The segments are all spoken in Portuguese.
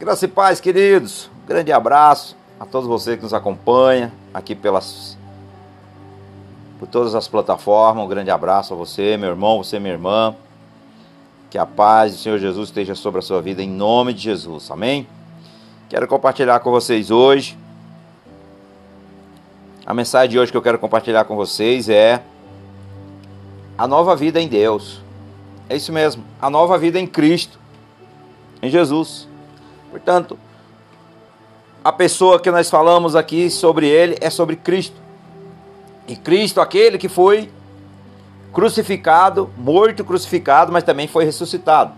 Graça e paz, queridos. Um grande abraço a todos vocês que nos acompanham aqui pelas por todas as plataformas. Um grande abraço a você, meu irmão, você, minha irmã. Que a paz do Senhor Jesus esteja sobre a sua vida em nome de Jesus. Amém? Quero compartilhar com vocês hoje. A mensagem de hoje que eu quero compartilhar com vocês é a nova vida em Deus. É isso mesmo, a nova vida em Cristo, em Jesus. Portanto, a pessoa que nós falamos aqui sobre ele é sobre Cristo. E Cristo, aquele que foi crucificado, morto, crucificado, mas também foi ressuscitado.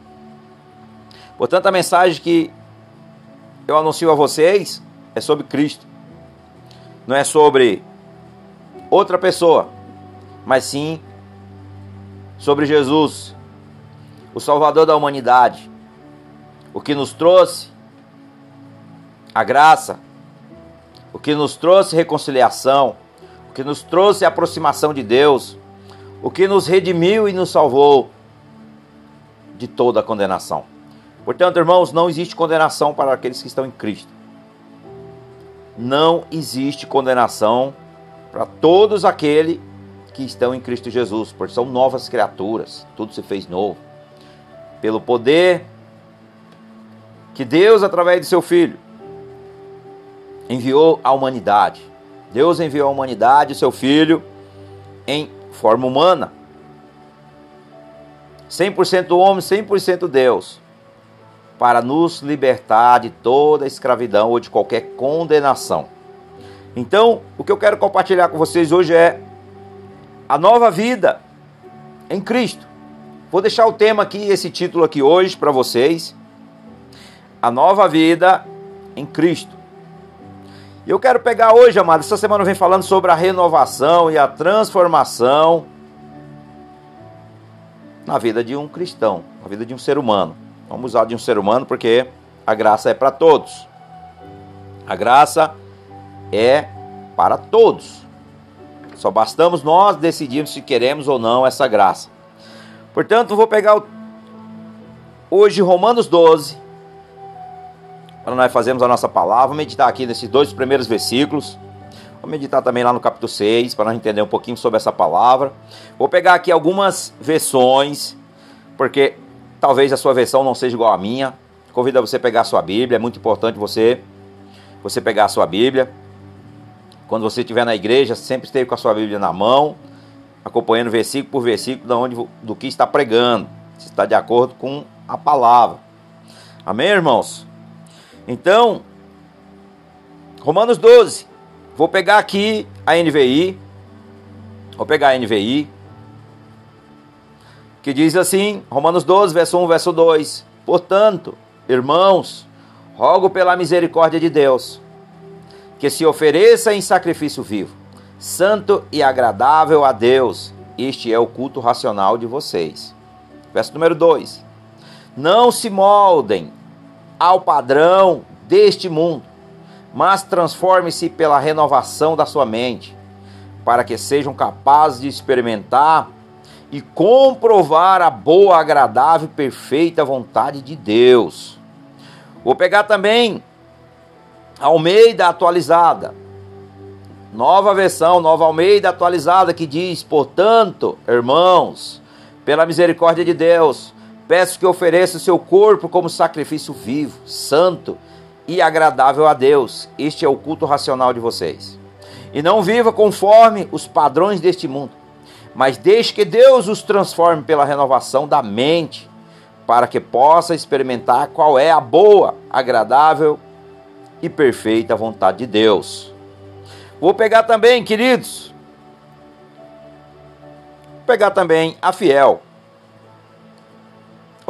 Portanto, a mensagem que eu anuncio a vocês é sobre Cristo. Não é sobre outra pessoa, mas sim sobre Jesus, o Salvador da humanidade, o que nos trouxe a graça, o que nos trouxe reconciliação, o que nos trouxe aproximação de Deus, o que nos redimiu e nos salvou de toda a condenação. Portanto, irmãos, não existe condenação para aqueles que estão em Cristo. Não existe condenação para todos aqueles que estão em Cristo Jesus, porque são novas criaturas, tudo se fez novo. Pelo poder que Deus, através de seu Filho, enviou à humanidade. Deus enviou à humanidade seu Filho em forma humana. 100% homem, 100% Deus para nos libertar de toda escravidão ou de qualquer condenação. Então, o que eu quero compartilhar com vocês hoje é a nova vida em Cristo. Vou deixar o tema aqui, esse título aqui hoje para vocês. A nova vida em Cristo. E eu quero pegar hoje, amado, essa semana venho falando sobre a renovação e a transformação na vida de um cristão, na vida de um ser humano. Vamos usar de um ser humano porque a graça é para todos. A graça é para todos. Só bastamos nós decidirmos se queremos ou não essa graça. Portanto, vou pegar o... hoje Romanos 12 para nós fazermos a nossa palavra. Vamos meditar aqui nesses dois primeiros versículos. Vou meditar também lá no capítulo 6 para nós entender um pouquinho sobre essa palavra. Vou pegar aqui algumas versões, porque Talvez a sua versão não seja igual à minha. Convido a você pegar a sua Bíblia. É muito importante você você pegar a sua Bíblia. Quando você estiver na igreja, sempre esteja com a sua Bíblia na mão, acompanhando versículo por versículo da onde, do que está pregando. Se está de acordo com a palavra. Amém, irmãos? Então, Romanos 12. Vou pegar aqui a NVI. Vou pegar a NVI que diz assim, Romanos 12, verso 1, verso 2: Portanto, irmãos, rogo pela misericórdia de Deus, que se ofereça em sacrifício vivo, santo e agradável a Deus. Este é o culto racional de vocês. Verso número 2: Não se moldem ao padrão deste mundo, mas transforme-se pela renovação da sua mente, para que sejam capazes de experimentar e comprovar a boa, agradável e perfeita vontade de Deus. Vou pegar também Almeida atualizada. Nova versão, nova Almeida atualizada que diz: "Portanto, irmãos, pela misericórdia de Deus, peço que ofereça o seu corpo como sacrifício vivo, santo e agradável a Deus. Este é o culto racional de vocês. E não viva conforme os padrões deste mundo, mas deixe que Deus os transforme pela renovação da mente, para que possa experimentar qual é a boa, agradável e perfeita vontade de Deus. Vou pegar também, queridos, pegar também a fiel.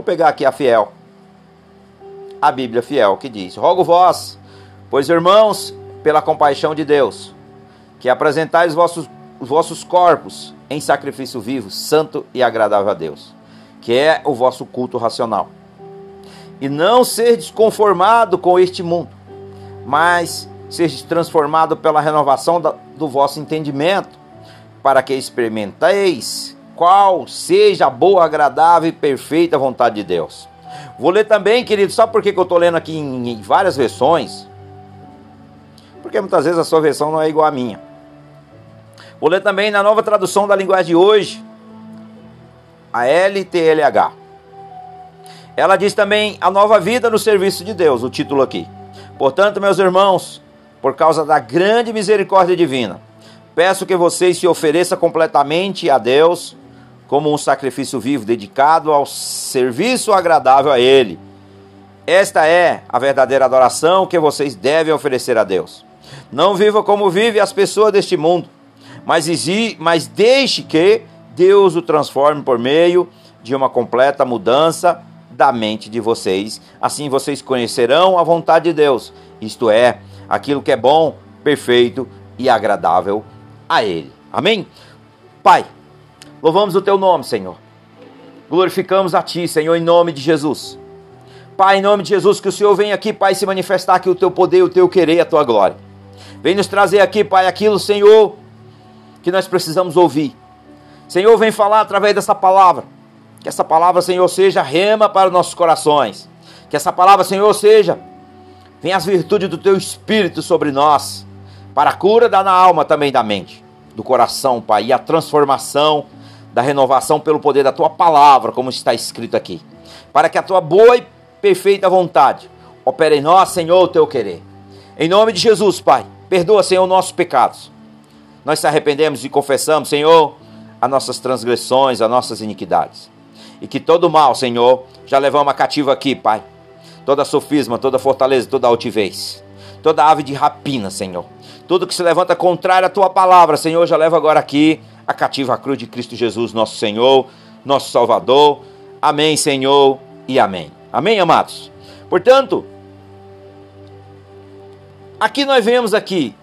Vou pegar aqui a fiel. A Bíblia fiel que diz: Rogo vós, pois irmãos, pela compaixão de Deus, que apresentais os vossos, os vossos corpos em sacrifício vivo, santo e agradável a Deus, que é o vosso culto racional. E não ser desconformado com este mundo, mas seja transformado pela renovação do vosso entendimento, para que experimenteis qual seja a boa, agradável e perfeita vontade de Deus. Vou ler também, querido, sabe por que, que eu estou lendo aqui em, em várias versões? Porque muitas vezes a sua versão não é igual à minha. Vou ler também na nova tradução da linguagem de hoje, a LTLH. Ela diz também a nova vida no serviço de Deus, o título aqui. Portanto, meus irmãos, por causa da grande misericórdia divina, peço que vocês se ofereçam completamente a Deus como um sacrifício vivo dedicado ao serviço agradável a Ele. Esta é a verdadeira adoração que vocês devem oferecer a Deus. Não viva como vivem as pessoas deste mundo, mas, mas deixe que Deus o transforme por meio de uma completa mudança da mente de vocês. Assim vocês conhecerão a vontade de Deus, isto é, aquilo que é bom, perfeito e agradável a Ele. Amém? Pai, louvamos o Teu nome, Senhor. Glorificamos a Ti, Senhor, em nome de Jesus. Pai, em nome de Jesus, que o Senhor venha aqui, Pai, se manifestar aqui o Teu poder, o Teu querer, a Tua glória. Vem nos trazer aqui, Pai, aquilo, Senhor, que nós precisamos ouvir. Senhor, vem falar através dessa palavra. Que essa palavra, Senhor, seja rema para os nossos corações. Que essa palavra, Senhor, seja Vem as virtudes do teu espírito sobre nós, para a cura da alma também da mente, do coração, Pai, e a transformação da renovação pelo poder da tua palavra, como está escrito aqui. Para que a tua boa e perfeita vontade opere em nós, Senhor, o teu querer. Em nome de Jesus, Pai, perdoa, Senhor, nossos pecados. Nós se arrependemos e confessamos, Senhor, as nossas transgressões, as nossas iniquidades. E que todo mal, Senhor, já levamos cativa aqui, Pai toda sofisma, toda fortaleza, toda altivez, toda ave de rapina, Senhor. Tudo que se levanta contrário à tua palavra, Senhor, já leva agora aqui a cativa cruz de Cristo Jesus, nosso Senhor, nosso Salvador. Amém, Senhor, e amém. Amém, amados. Portanto, aqui nós vemos aqui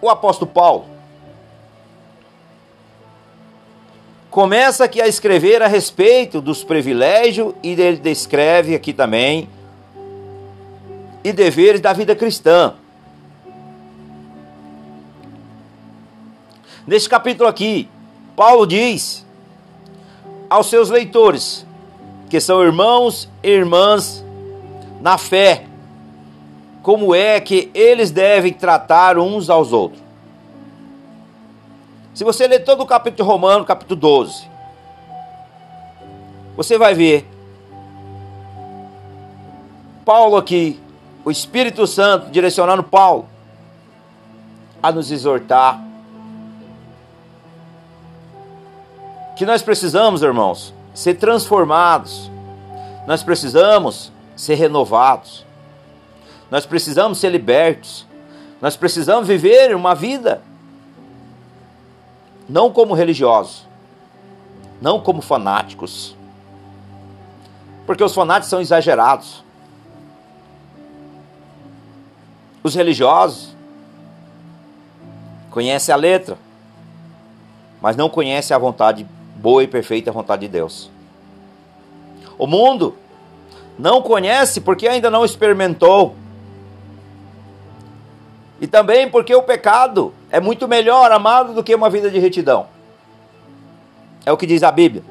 o apóstolo Paulo começa aqui a escrever a respeito dos privilégios e ele descreve aqui também e deveres da vida cristã. Neste capítulo aqui, Paulo diz aos seus leitores, que são irmãos e irmãs na fé, como é que eles devem tratar uns aos outros. Se você ler todo o capítulo Romano, capítulo 12, você vai ver Paulo aqui, o Espírito Santo direcionando Paulo a nos exortar que nós precisamos, irmãos, ser transformados. Nós precisamos ser renovados. Nós precisamos ser libertos. Nós precisamos viver uma vida não como religiosos, não como fanáticos, porque os fanáticos são exagerados. Os religiosos conhecem a letra, mas não conhecem a vontade boa e perfeita vontade de Deus. O mundo não conhece porque ainda não experimentou. E também porque o pecado é muito melhor, amado, do que uma vida de retidão. É o que diz a Bíblia.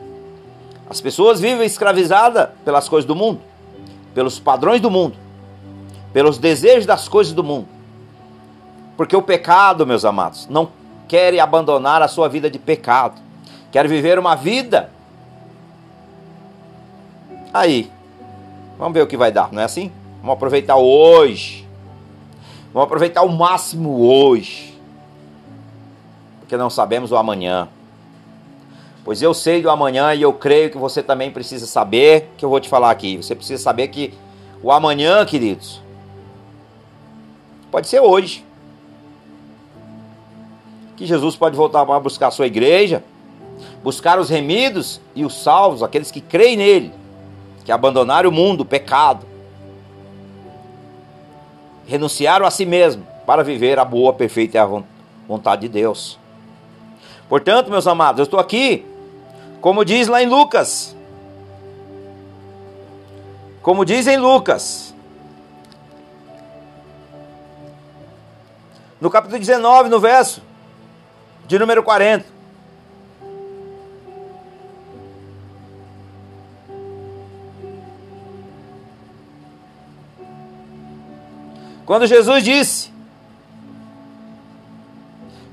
As pessoas vivem escravizadas pelas coisas do mundo, pelos padrões do mundo, pelos desejos das coisas do mundo. Porque o pecado, meus amados, não quer abandonar a sua vida de pecado. Quer viver uma vida. Aí, vamos ver o que vai dar, não é assim? Vamos aproveitar hoje Vamos aproveitar o máximo hoje, porque não sabemos o amanhã. Pois eu sei do amanhã e eu creio que você também precisa saber que eu vou te falar aqui. Você precisa saber que o amanhã, queridos, pode ser hoje. Que Jesus pode voltar para buscar a sua igreja, buscar os remidos e os salvos, aqueles que creem nele, que abandonaram o mundo, o pecado, renunciaram a si mesmo para viver a boa, perfeita e a vontade de Deus. Portanto, meus amados, eu estou aqui, como diz lá em Lucas, como diz em Lucas, no capítulo 19, no verso de número 40. Quando Jesus disse,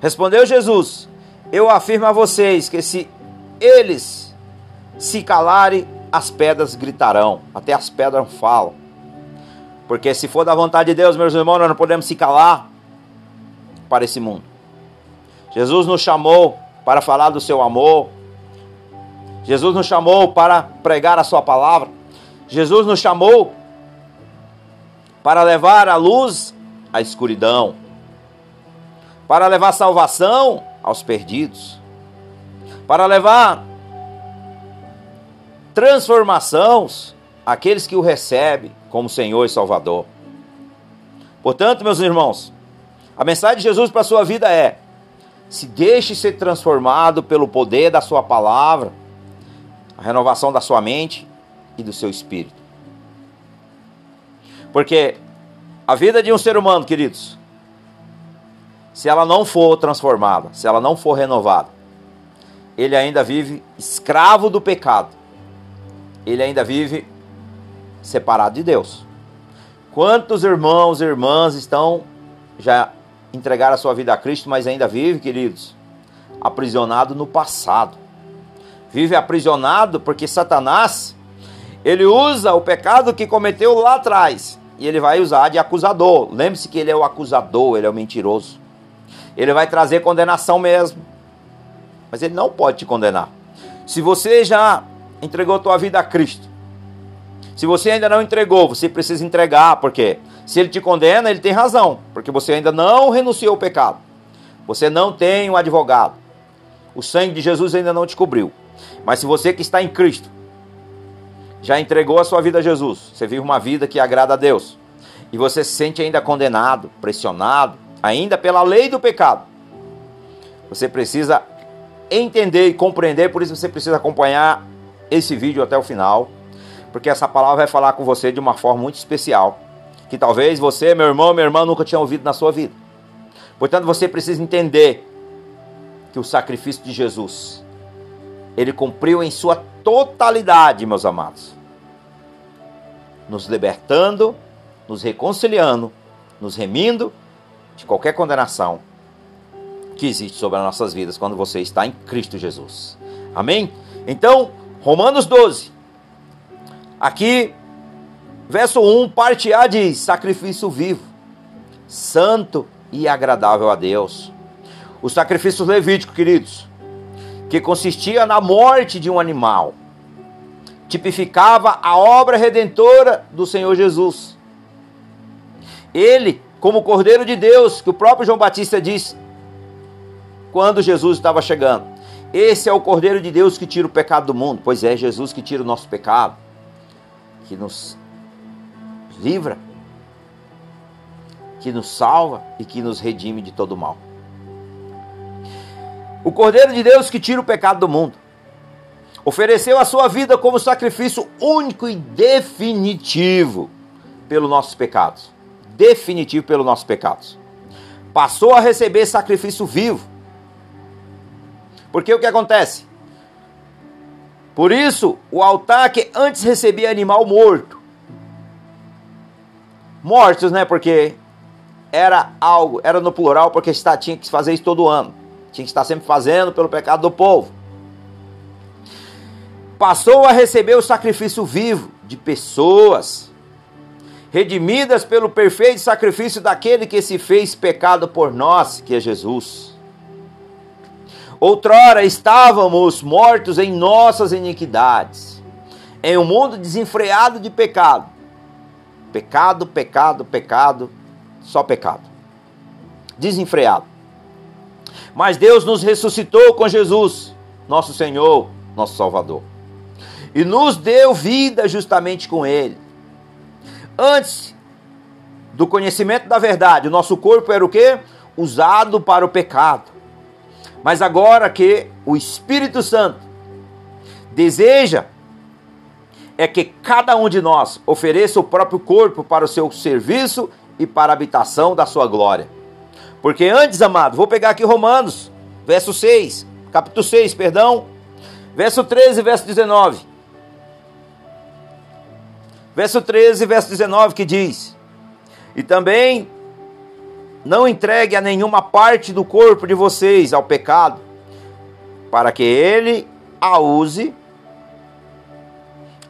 respondeu Jesus: Eu afirmo a vocês que se eles se calarem, as pedras gritarão, até as pedras falam. Porque se for da vontade de Deus, meus irmãos, nós não podemos se calar para esse mundo. Jesus nos chamou para falar do seu amor. Jesus nos chamou para pregar a sua palavra. Jesus nos chamou para levar a luz à escuridão, para levar salvação aos perdidos, para levar transformações àqueles que o recebem como Senhor e Salvador. Portanto, meus irmãos, a mensagem de Jesus para a sua vida é: se deixe ser transformado pelo poder da sua palavra, a renovação da sua mente e do seu espírito. Porque a vida de um ser humano, queridos, se ela não for transformada, se ela não for renovada, ele ainda vive escravo do pecado. Ele ainda vive separado de Deus. Quantos irmãos e irmãs estão já entregaram a sua vida a Cristo, mas ainda vive, queridos, aprisionado no passado. Vive aprisionado porque Satanás ele usa o pecado que cometeu lá atrás e ele vai usar de acusador. Lembre-se que ele é o acusador, ele é o mentiroso. Ele vai trazer condenação mesmo. Mas ele não pode te condenar. Se você já entregou tua vida a Cristo, se você ainda não entregou, você precisa entregar, porque se ele te condena, ele tem razão, porque você ainda não renunciou ao pecado. Você não tem um advogado. O sangue de Jesus ainda não te cobriu. Mas se você que está em Cristo já entregou a sua vida a Jesus, você vive uma vida que agrada a Deus, e você se sente ainda condenado, pressionado, ainda pela lei do pecado, você precisa entender e compreender, por isso você precisa acompanhar esse vídeo até o final, porque essa palavra vai falar com você de uma forma muito especial que talvez você, meu irmão, minha irmã, nunca tinha ouvido na sua vida. Portanto, você precisa entender que o sacrifício de Jesus, ele cumpriu em sua totalidade, meus amados, nos libertando, nos reconciliando, nos remindo de qualquer condenação que existe sobre as nossas vidas quando você está em Cristo Jesus. Amém? Então, Romanos 12. Aqui Verso 1, parte A diz: sacrifício vivo, santo e agradável a Deus. O sacrifício levítico, queridos, que consistia na morte de um animal, tipificava a obra redentora do Senhor Jesus. Ele, como Cordeiro de Deus, que o próprio João Batista disse quando Jesus estava chegando. Esse é o Cordeiro de Deus que tira o pecado do mundo. Pois é, Jesus que tira o nosso pecado, que nos livra, que nos salva e que nos redime de todo mal. O Cordeiro de Deus que tira o pecado do mundo ofereceu a sua vida como sacrifício único e definitivo pelos nossos pecados. Definitivo pelos nossos pecados. Passou a receber sacrifício vivo. Porque o que acontece? Por isso, o altar que antes recebia animal morto, mortos, né? Porque era algo, era no plural, porque tinha que fazer isso todo ano. Tinha que estar sempre fazendo pelo pecado do povo. Passou a receber o sacrifício vivo de pessoas, redimidas pelo perfeito sacrifício daquele que se fez pecado por nós, que é Jesus. Outrora estávamos mortos em nossas iniquidades, em um mundo desenfreado de pecado Pecado, pecado, pecado, só pecado. Desenfreado. Mas Deus nos ressuscitou com Jesus, nosso Senhor, nosso Salvador. E nos deu vida justamente com Ele. Antes do conhecimento da verdade, o nosso corpo era o que? Usado para o pecado. Mas agora que o Espírito Santo deseja é que cada um de nós ofereça o próprio corpo para o seu serviço e para a habitação da sua glória. Porque antes, amado, vou pegar aqui Romanos, verso 6, capítulo 6, perdão, verso 13 verso 19. Verso 13 verso 19 que diz: E também não entregue a nenhuma parte do corpo de vocês ao pecado, para que ele a use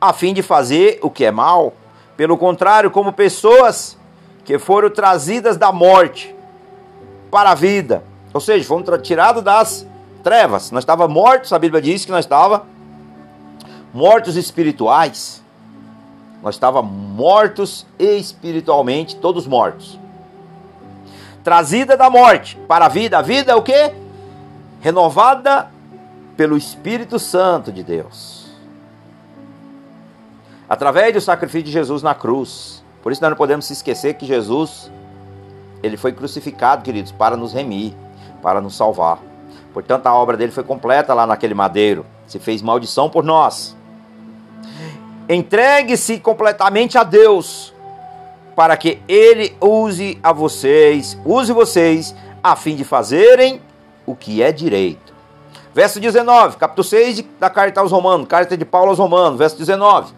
a fim de fazer o que é mal. Pelo contrário, como pessoas que foram trazidas da morte para a vida, ou seja, fomos tirados das trevas. Nós estávamos mortos, a Bíblia diz que nós estávamos mortos espirituais. Nós estávamos mortos espiritualmente, todos mortos. Trazida da morte para a vida. A vida é o que? Renovada pelo Espírito Santo de Deus. Através do sacrifício de Jesus na cruz. Por isso nós não podemos se esquecer que Jesus ele foi crucificado, queridos, para nos remir, para nos salvar. Portanto, a obra dele foi completa lá naquele madeiro. Se fez maldição por nós. Entregue-se completamente a Deus, para que Ele use a vocês, use vocês, a fim de fazerem o que é direito. Verso 19, capítulo 6 da carta aos Romanos, carta de Paulo aos Romanos, verso 19,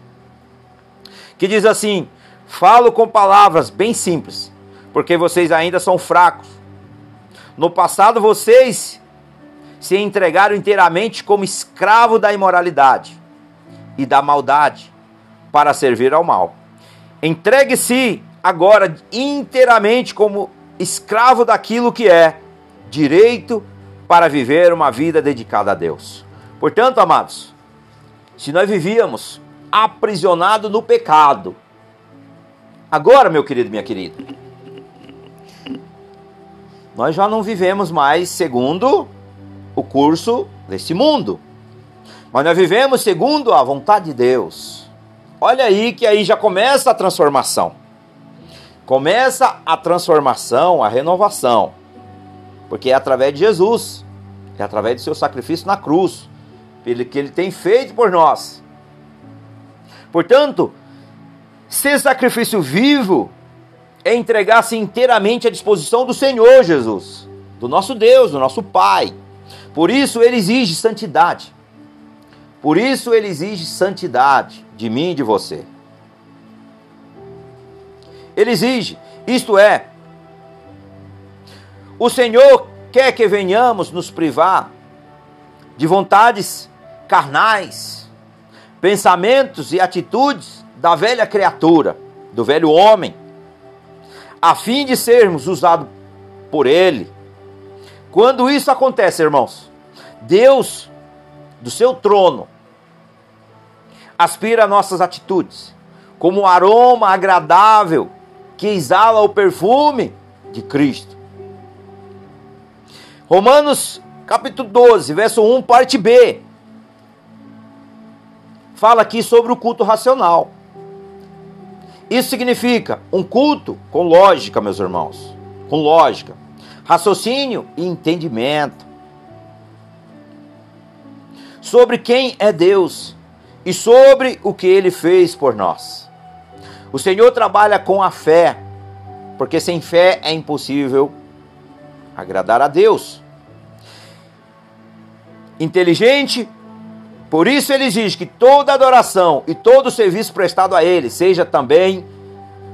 que diz assim: Falo com palavras bem simples, porque vocês ainda são fracos. No passado vocês se entregaram inteiramente como escravo da imoralidade e da maldade para servir ao mal. Entregue-se agora inteiramente como escravo daquilo que é direito para viver uma vida dedicada a Deus. Portanto, amados, se nós vivíamos aprisionado no pecado, agora, meu querido, minha querida, nós já não vivemos mais segundo o curso desse mundo, mas nós vivemos segundo a vontade de Deus. Olha aí que aí já começa a transformação. Começa a transformação, a renovação. Porque é através de Jesus, é através do seu sacrifício na cruz, que ele tem feito por nós. Portanto, ser sacrifício vivo é entregar-se inteiramente à disposição do Senhor Jesus, do nosso Deus, do nosso Pai. Por isso ele exige santidade. Por isso ele exige santidade de mim e de você. Ele exige, isto é, o Senhor quer que venhamos nos privar de vontades carnais, pensamentos e atitudes da velha criatura, do velho homem, a fim de sermos usados por Ele. Quando isso acontece, irmãos, Deus, do seu trono, aspira nossas atitudes, como um aroma agradável que exala o perfume de Cristo. Romanos capítulo 12, verso 1, parte B. Fala aqui sobre o culto racional. Isso significa um culto com lógica, meus irmãos. Com lógica, raciocínio e entendimento. Sobre quem é Deus e sobre o que ele fez por nós. O Senhor trabalha com a fé, porque sem fé é impossível agradar a Deus. Inteligente, por isso ele exige que toda adoração e todo serviço prestado a ele seja também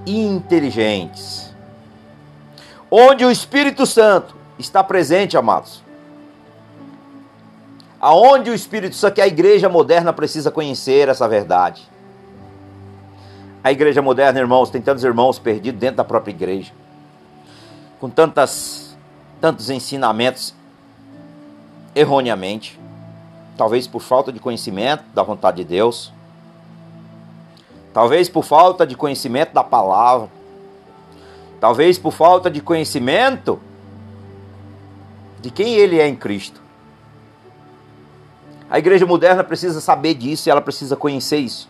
inteligentes. Onde o Espírito Santo está presente, amados, aonde o Espírito Santo, que a igreja moderna precisa conhecer essa verdade. A igreja moderna, irmãos, tem tantos irmãos perdidos dentro da própria igreja, com tantas, tantos ensinamentos erroneamente, talvez por falta de conhecimento da vontade de Deus, talvez por falta de conhecimento da palavra, talvez por falta de conhecimento de quem ele é em Cristo. A igreja moderna precisa saber disso e ela precisa conhecer isso.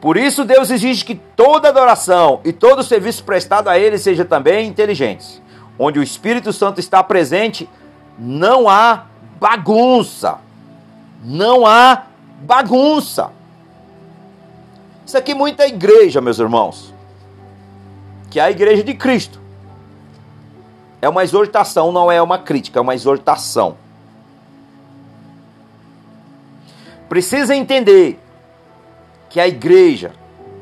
Por isso, Deus exige que toda adoração e todo serviço prestado a Ele seja também inteligente. Onde o Espírito Santo está presente, não há bagunça. Não há bagunça. Isso aqui muita igreja, meus irmãos. Que é a igreja de Cristo. É uma exortação, não é uma crítica, é uma exortação. Precisa entender que a igreja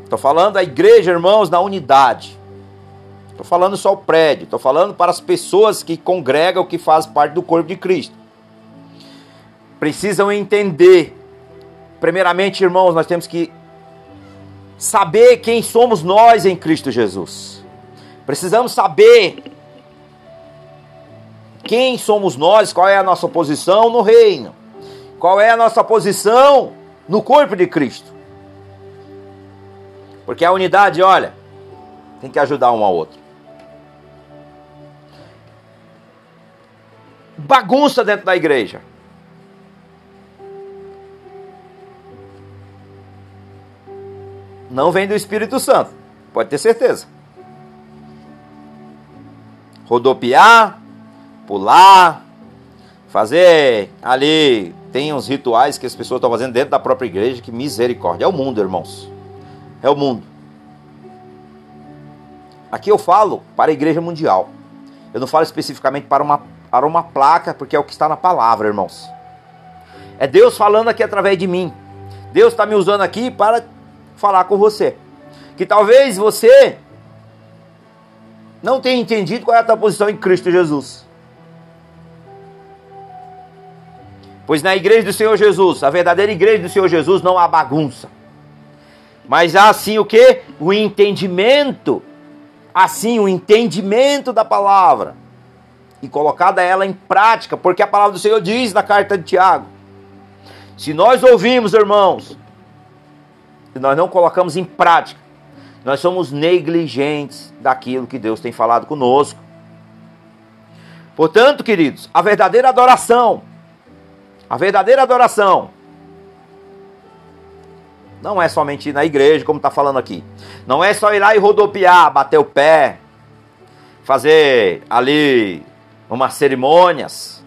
Estou falando a igreja, irmãos, na unidade. Estou falando só o prédio. Estou falando para as pessoas que congregam, que fazem parte do corpo de Cristo. Precisam entender. Primeiramente, irmãos, nós temos que saber quem somos nós em Cristo Jesus. Precisamos saber quem somos nós, qual é a nossa posição no reino, qual é a nossa posição no corpo de Cristo. Porque a unidade, olha, tem que ajudar um ao outro. Bagunça dentro da igreja. Não vem do Espírito Santo, pode ter certeza. Rodopiar, pular, fazer ali. Tem uns rituais que as pessoas estão fazendo dentro da própria igreja, que misericórdia. É o mundo, irmãos. É o mundo. Aqui eu falo para a igreja mundial. Eu não falo especificamente para uma, para uma placa, porque é o que está na palavra, irmãos. É Deus falando aqui através de mim. Deus está me usando aqui para falar com você. Que talvez você não tenha entendido qual é a tua posição em Cristo Jesus. Pois na igreja do Senhor Jesus, a verdadeira igreja do Senhor Jesus, não há bagunça. Mas há assim o que? O entendimento. Assim, o entendimento da palavra. E colocada ela em prática, porque a palavra do Senhor diz na carta de Tiago: se nós ouvimos, irmãos, e nós não colocamos em prática, nós somos negligentes daquilo que Deus tem falado conosco. Portanto, queridos, a verdadeira adoração a verdadeira adoração não é somente ir na igreja, como está falando aqui. Não é só ir lá e rodopiar, bater o pé, fazer ali umas cerimônias.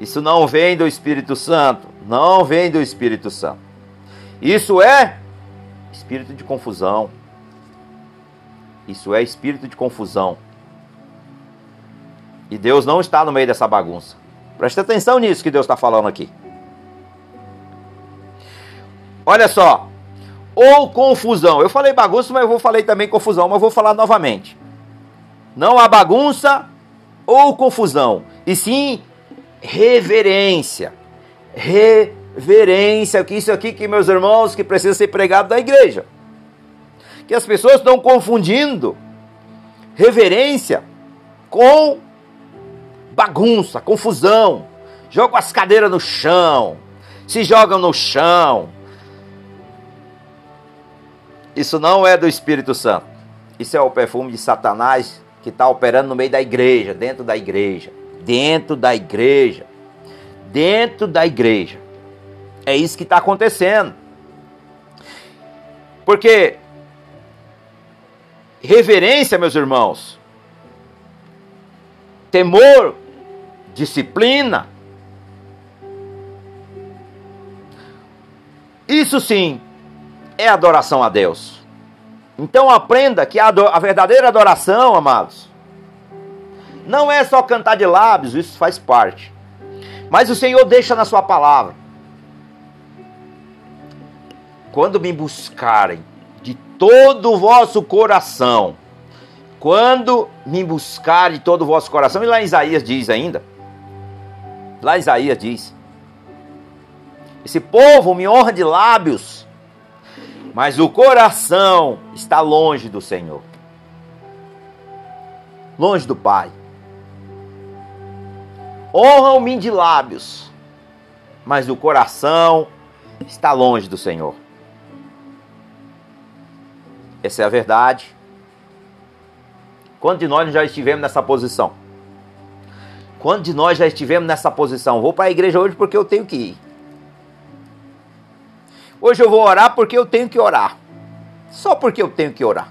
Isso não vem do Espírito Santo. Não vem do Espírito Santo. Isso é espírito de confusão. Isso é espírito de confusão. E Deus não está no meio dessa bagunça. Presta atenção nisso que Deus está falando aqui. Olha só. Ou confusão. Eu falei bagunça, mas eu vou falei também confusão, mas eu vou falar novamente. Não há bagunça ou confusão, e sim reverência. Reverência, que isso aqui que meus irmãos que precisa ser pregado na igreja. Que as pessoas estão confundindo reverência com bagunça, confusão, jogam as cadeiras no chão, se jogam no chão. Isso não é do Espírito Santo. Isso é o perfume de Satanás que está operando no meio da igreja, dentro da igreja, dentro da igreja, dentro da igreja. É isso que está acontecendo. Porque reverência, meus irmãos, temor disciplina. Isso sim é adoração a Deus. Então aprenda que a, a verdadeira adoração, amados, não é só cantar de lábios, isso faz parte. Mas o Senhor deixa na sua palavra. Quando me buscarem de todo o vosso coração, quando me buscar de todo o vosso coração, e lá em Isaías diz ainda, Lá Isaías diz: Esse povo me honra de lábios, mas o coração está longe do Senhor, longe do Pai. Honram-me de lábios, mas o coração está longe do Senhor. Essa é a verdade. Quantos de nós já estivemos nessa posição? Quantos de nós já estivemos nessa posição? Vou para a igreja hoje porque eu tenho que ir. Hoje eu vou orar porque eu tenho que orar. Só porque eu tenho que orar.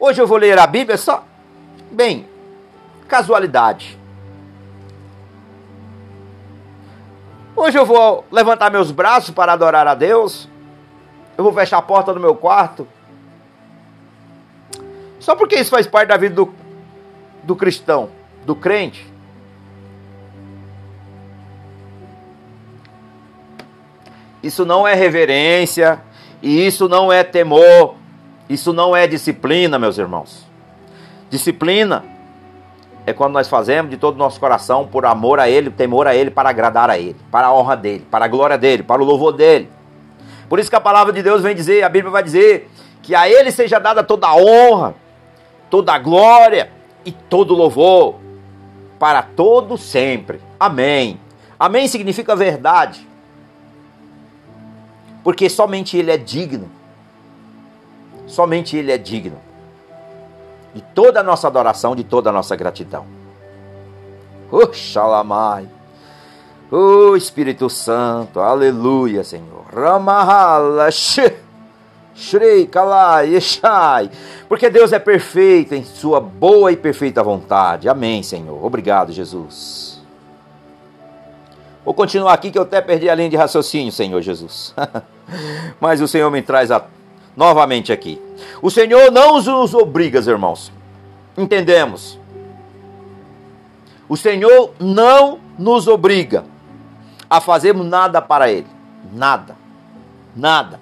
Hoje eu vou ler a Bíblia só. Bem, casualidade. Hoje eu vou levantar meus braços para adorar a Deus. Eu vou fechar a porta do meu quarto. Só porque isso faz parte da vida do, do cristão, do crente. Isso não é reverência, e isso não é temor, isso não é disciplina, meus irmãos. Disciplina é quando nós fazemos de todo o nosso coração por amor a Ele, temor a Ele, para agradar a Ele, para a honra dEle, para a glória dEle, para o louvor dEle. Por isso que a palavra de Deus vem dizer, a Bíblia vai dizer, que a Ele seja dada toda a honra, toda a glória e todo o louvor, para todo sempre. Amém. Amém significa verdade porque somente Ele é digno. Somente Ele é digno de toda a nossa adoração, de toda a nossa gratidão. Oxalamai. Oh Espírito Santo, aleluia, Senhor. Ramahala, Shrei Kalai, Eshai. Porque Deus é perfeito em sua boa e perfeita vontade. Amém, Senhor. Obrigado, Jesus. Vou continuar aqui que eu até perdi a linha de raciocínio, Senhor Jesus. Mas o Senhor me traz a... novamente aqui. O Senhor não nos obriga, irmãos. Entendemos? O Senhor não nos obriga a fazermos nada para Ele. Nada. Nada.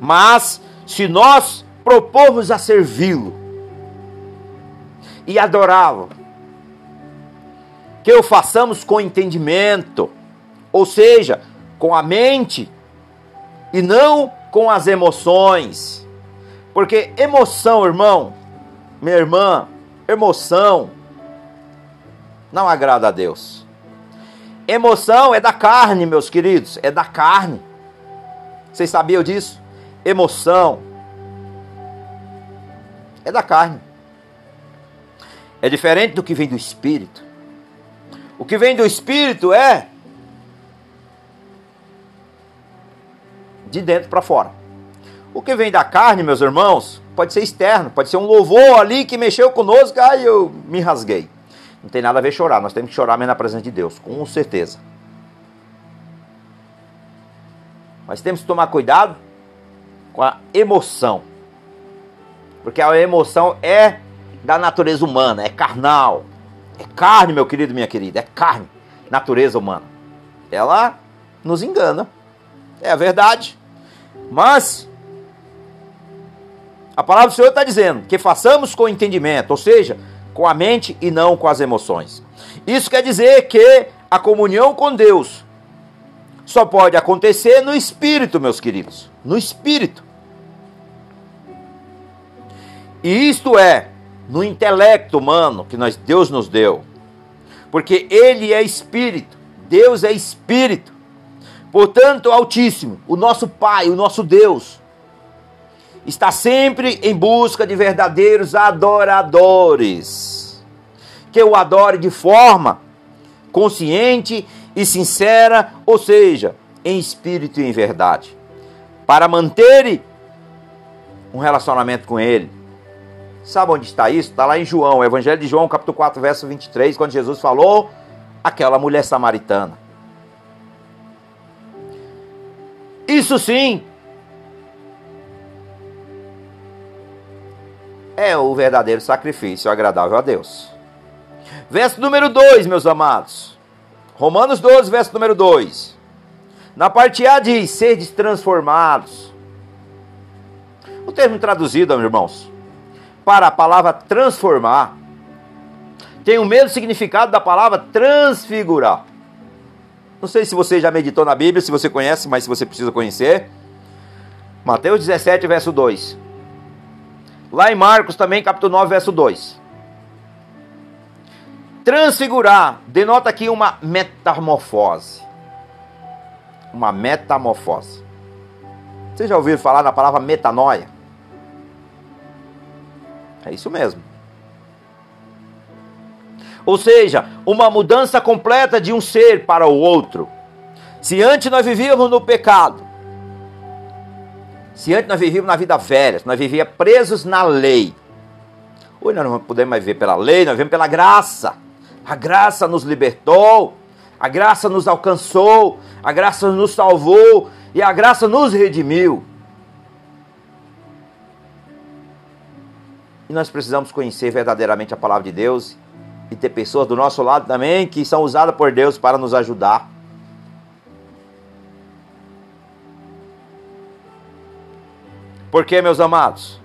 Mas, se nós propormos a servi-lo e adorá-lo, que o façamos com entendimento, ou seja, com a mente e não com as emoções. Porque emoção, irmão, minha irmã, emoção não agrada a Deus. Emoção é da carne, meus queridos, é da carne. Vocês sabiam disso? Emoção é da carne. É diferente do que vem do espírito. O que vem do espírito é de dentro para fora. O que vem da carne, meus irmãos, pode ser externo, pode ser um louvor ali que mexeu conosco, aí eu me rasguei. Não tem nada a ver chorar, nós temos que chorar mesmo na presença de Deus, com certeza. Mas temos que tomar cuidado com a emoção. Porque a emoção é da natureza humana, é carnal. É carne, meu querido, minha querida, é carne, natureza humana. Ela nos engana. É a verdade. Mas a palavra do Senhor está dizendo que façamos com entendimento, ou seja, com a mente e não com as emoções. Isso quer dizer que a comunhão com Deus só pode acontecer no espírito, meus queridos, no espírito. E isto é no intelecto humano que nós, Deus nos deu. Porque Ele é espírito, Deus é espírito. Portanto, Altíssimo, o nosso Pai, o nosso Deus, está sempre em busca de verdadeiros adoradores. Que o adore de forma consciente e sincera, ou seja, em espírito e em verdade, para manter um relacionamento com Ele Sabe onde está isso? Está lá em João, Evangelho de João, capítulo 4, verso 23, quando Jesus falou aquela mulher samaritana. Isso sim é o verdadeiro sacrifício agradável a Deus. Verso número 2, meus amados. Romanos 12, verso número 2. Na parte A diz: Sedes transformados. O termo traduzido, meus irmãos, para a palavra transformar tem o mesmo significado da palavra transfigurar. Não sei se você já meditou na Bíblia, se você conhece, mas se você precisa conhecer. Mateus 17, verso 2. Lá em Marcos também, capítulo 9, verso 2. Transfigurar denota aqui uma metamorfose. Uma metamorfose. Você já ouviu falar na palavra metanoia? É isso mesmo. Ou seja, uma mudança completa de um ser para o outro. Se antes nós vivíamos no pecado, se antes nós vivíamos na vida velha, nós vivíamos presos na lei. Hoje nós não podemos mais viver pela lei, nós vivemos pela graça. A graça nos libertou, a graça nos alcançou, a graça nos salvou e a graça nos redimiu. E nós precisamos conhecer verdadeiramente a palavra de Deus e ter pessoas do nosso lado também que são usadas por Deus para nos ajudar. Porque, meus amados,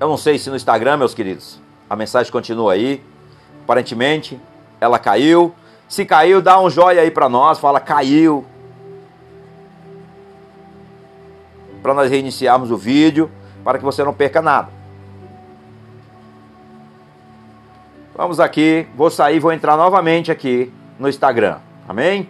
eu não sei se no Instagram, meus queridos, a mensagem continua aí. Aparentemente, ela caiu. Se caiu, dá um joia aí para nós, fala caiu. Para nós reiniciarmos o vídeo, para que você não perca nada. Vamos aqui, vou sair, vou entrar novamente aqui no Instagram. Amém?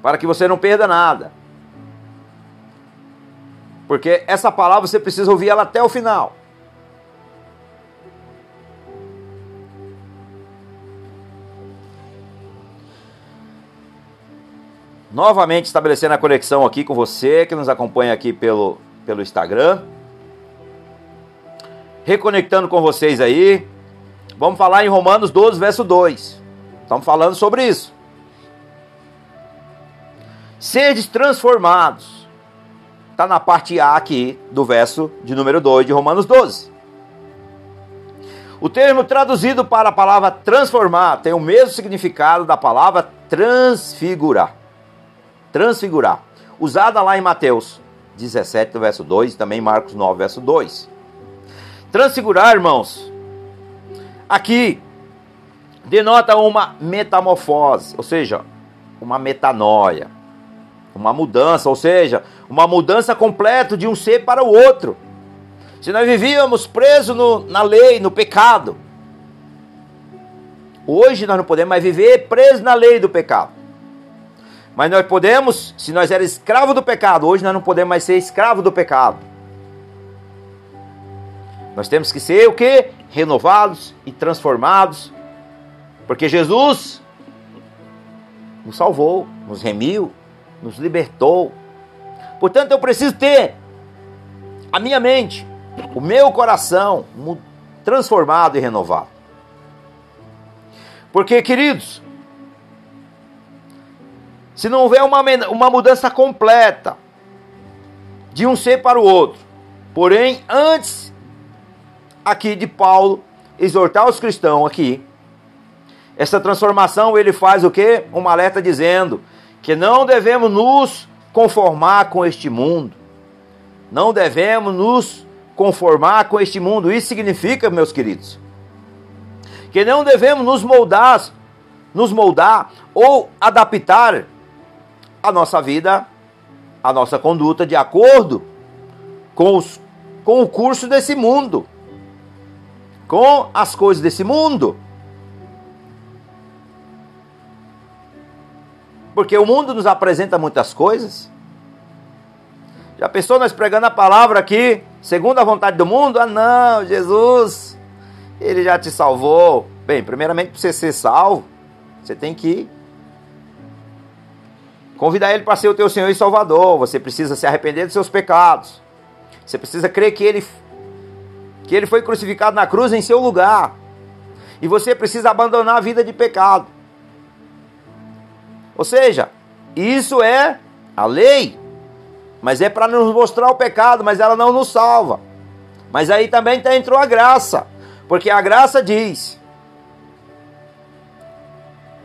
Para que você não perda nada. Porque essa palavra você precisa ouvir ela até o final. Novamente estabelecendo a conexão aqui com você que nos acompanha aqui pelo, pelo Instagram. Reconectando com vocês aí. Vamos falar em Romanos 12, verso 2. Estamos falando sobre isso. Sedes transformados está na parte A aqui do verso de número 2 de Romanos 12. O termo traduzido para a palavra transformar tem o mesmo significado da palavra transfigurar. Transfigurar. Usada lá em Mateus 17, verso 2 e também Marcos 9, verso 2. Transfigurar, irmãos, aqui denota uma metamorfose, ou seja, uma metanoia, uma mudança, ou seja, uma mudança completa de um ser para o outro. Se nós vivíamos presos no, na lei, no pecado, hoje nós não podemos mais viver presos na lei do pecado. Mas nós podemos, se nós éramos escravos do pecado, hoje nós não podemos mais ser escravos do pecado. Nós temos que ser o que? Renovados e transformados. Porque Jesus nos salvou, nos remiu, nos libertou. Portanto, eu preciso ter a minha mente, o meu coração transformado e renovado. Porque, queridos, se não houver uma, uma mudança completa de um ser para o outro, porém, antes aqui de Paulo exortar os cristãos aqui, essa transformação ele faz o que? Uma alerta dizendo que não devemos nos conformar com este mundo. Não devemos nos conformar com este mundo. Isso significa, meus queridos, que não devemos nos moldar, nos moldar ou adaptar a nossa vida, a nossa conduta de acordo com, os, com o curso desse mundo, com as coisas desse mundo. Porque o mundo nos apresenta muitas coisas. Já pensou nós pregando a palavra aqui, segundo a vontade do mundo? Ah, não, Jesus, ele já te salvou. Bem, primeiramente, para você ser salvo, você tem que convidar ele para ser o teu Senhor e Salvador. Você precisa se arrepender dos seus pecados. Você precisa crer que ele, que ele foi crucificado na cruz em seu lugar. E você precisa abandonar a vida de pecado. Ou seja, isso é a lei, mas é para nos mostrar o pecado, mas ela não nos salva. Mas aí também tá, entrou a graça, porque a graça diz: